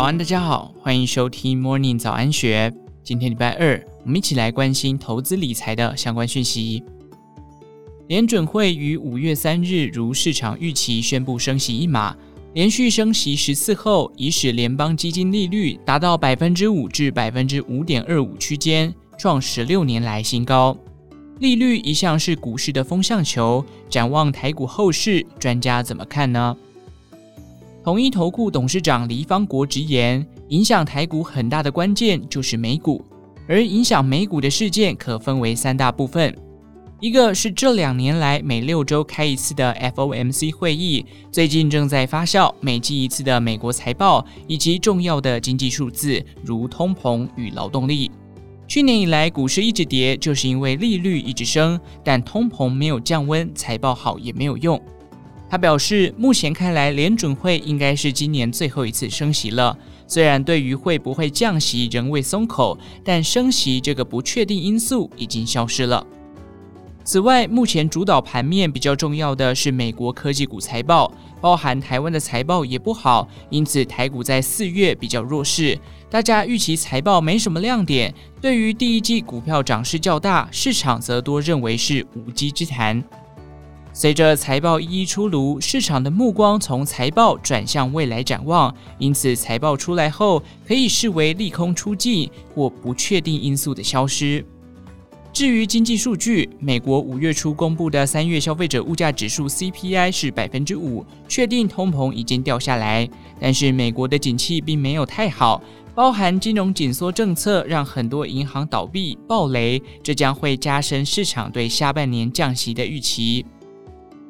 早安，大家好，欢迎收听 Morning 早安学。今天礼拜二，我们一起来关心投资理财的相关讯息。联准会于五月三日如市场预期宣布升息一码，连续升息十次后，已使联邦基金利率达到百分之五至百分之五点二五区间，创十六年来新高。利率一向是股市的风向球，展望台股后市，专家怎么看呢？统一投顾董事长黎方国直言，影响台股很大的关键就是美股，而影响美股的事件可分为三大部分，一个是这两年来每六周开一次的 FOMC 会议，最近正在发酵每季一次的美国财报以及重要的经济数字，如通膨与劳动力。去年以来股市一直跌，就是因为利率一直升，但通膨没有降温，财报好也没有用。他表示，目前看来，联准会应该是今年最后一次升息了。虽然对于会不会降息仍未松口，但升息这个不确定因素已经消失了。此外，目前主导盘面比较重要的是美国科技股财报，包含台湾的财报也不好，因此台股在四月比较弱势。大家预期财报没什么亮点，对于第一季股票涨势较大，市场则多认为是无稽之谈。随着财报一一出炉，市场的目光从财报转向未来展望，因此财报出来后可以视为利空出尽或不确定因素的消失。至于经济数据，美国五月初公布的三月消费者物价指数 CPI 是百分之五，确定通膨已经掉下来。但是美国的景气并没有太好，包含金融紧缩政策让很多银行倒闭暴雷，这将会加深市场对下半年降息的预期。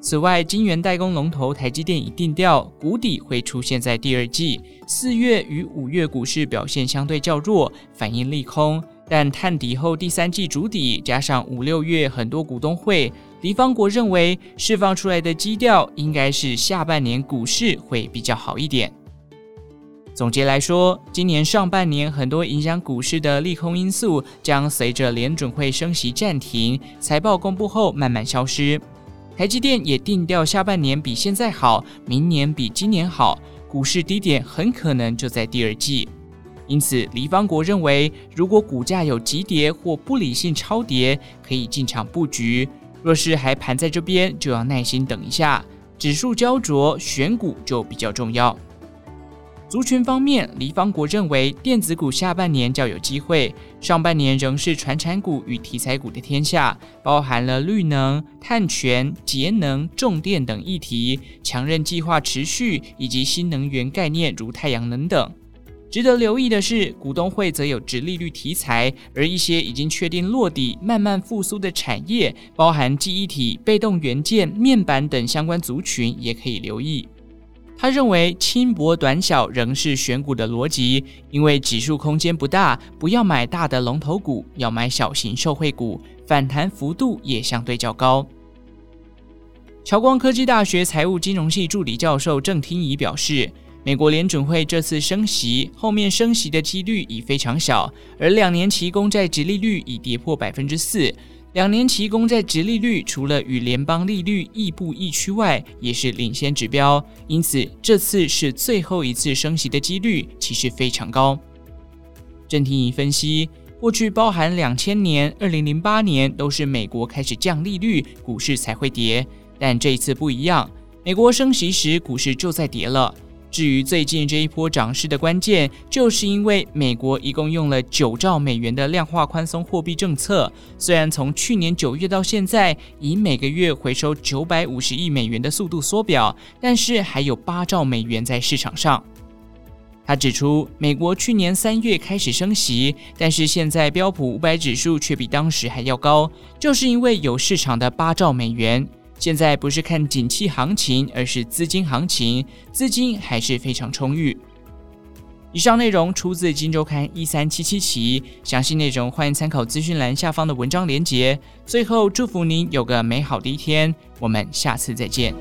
此外，晶圆代工龙头台积电已定调，谷底会出现在第二季。四月与五月股市表现相对较弱，反映利空。但探底后第三季筑底，加上五六月很多股东会，黎方国认为释放出来的基调应该是下半年股市会比较好一点。总结来说，今年上半年很多影响股市的利空因素将随着联准会升息暂停、财报公布后慢慢消失。台积电也定调，下半年比现在好，明年比今年好，股市低点很可能就在第二季。因此，黎方国认为，如果股价有急跌或不理性超跌，可以进场布局；若是还盘在这边，就要耐心等一下。指数焦灼，选股就比较重要。族群方面，黎方国认为电子股下半年较有机会，上半年仍是传产股与题材股的天下，包含了绿能、碳权、节能、重电等议题，强韧计划持续，以及新能源概念如太阳能等。值得留意的是，股东会则有殖利率题材，而一些已经确定落底、慢慢复苏的产业，包含记忆体、被动元件、面板等相关族群，也可以留意。他认为轻薄短小仍是选股的逻辑，因为指数空间不大，不要买大的龙头股，要买小型受惠股，反弹幅度也相对较高。侨光科技大学财务金融系助理教授郑听仪表示，美国联准会这次升息，后面升息的几率已非常小，而两年期公债殖利率已跌破百分之四。两年期公债殖利率除了与联邦利率亦步亦趋外，也是领先指标。因此，这次是最后一次升息的几率其实非常高。郑婷仪分析，过去包含两千年、二零零八年都是美国开始降利率，股市才会跌，但这一次不一样，美国升息时，股市就在跌了。至于最近这一波涨势的关键，就是因为美国一共用了九兆美元的量化宽松货币政策。虽然从去年九月到现在，以每个月回收九百五十亿美元的速度缩表，但是还有八兆美元在市场上。他指出，美国去年三月开始升息，但是现在标普五百指数却比当时还要高，就是因为有市场的八兆美元。现在不是看景气行情，而是资金行情，资金还是非常充裕。以上内容出自《金周刊》一三七七期，详细内容欢迎参考资讯栏下方的文章连结。最后，祝福您有个美好的一天，我们下次再见。